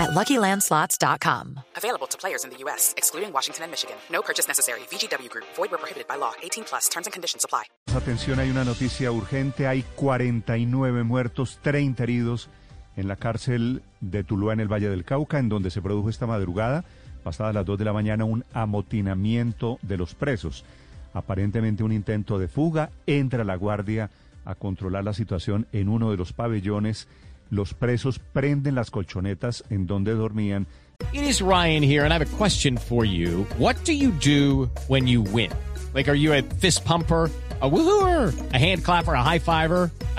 at LuckyLandSlots.com. Available to players in the U.S., excluding Washington and Michigan. No purchase necessary. VGW Group. Void where prohibited by law. 18 plus. Terms and conditions apply. Atención, hay una noticia urgente. Hay 49 muertos, 30 heridos en la cárcel de Tuluá en el Valle del Cauca, en donde se produjo esta madrugada, pasadas las 2 de la mañana, un amotinamiento de los presos. Aparentemente un intento de fuga. Entra la guardia a controlar la situación en uno de los pabellones. Los presos prenden las colchonetas en donde dormían. It is Ryan here, and I have a question for you. What do you do when you win? Like, are you a fist pumper? A woohooer, a hand clapper, a high fiver.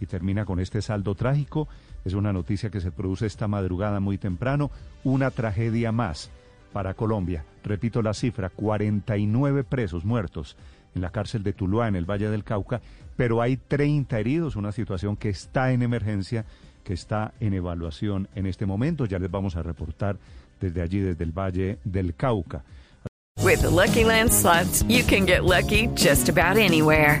y termina con este saldo trágico. Es una noticia que se produce esta madrugada muy temprano. Una tragedia más para Colombia. Repito la cifra, 49 presos muertos en la cárcel de Tuluá, en el Valle del Cauca, pero hay 30 heridos, una situación que está en emergencia, que está en evaluación en este momento. Ya les vamos a reportar desde allí, desde el Valle del Cauca. With the Lucky Land you can get lucky just about anywhere.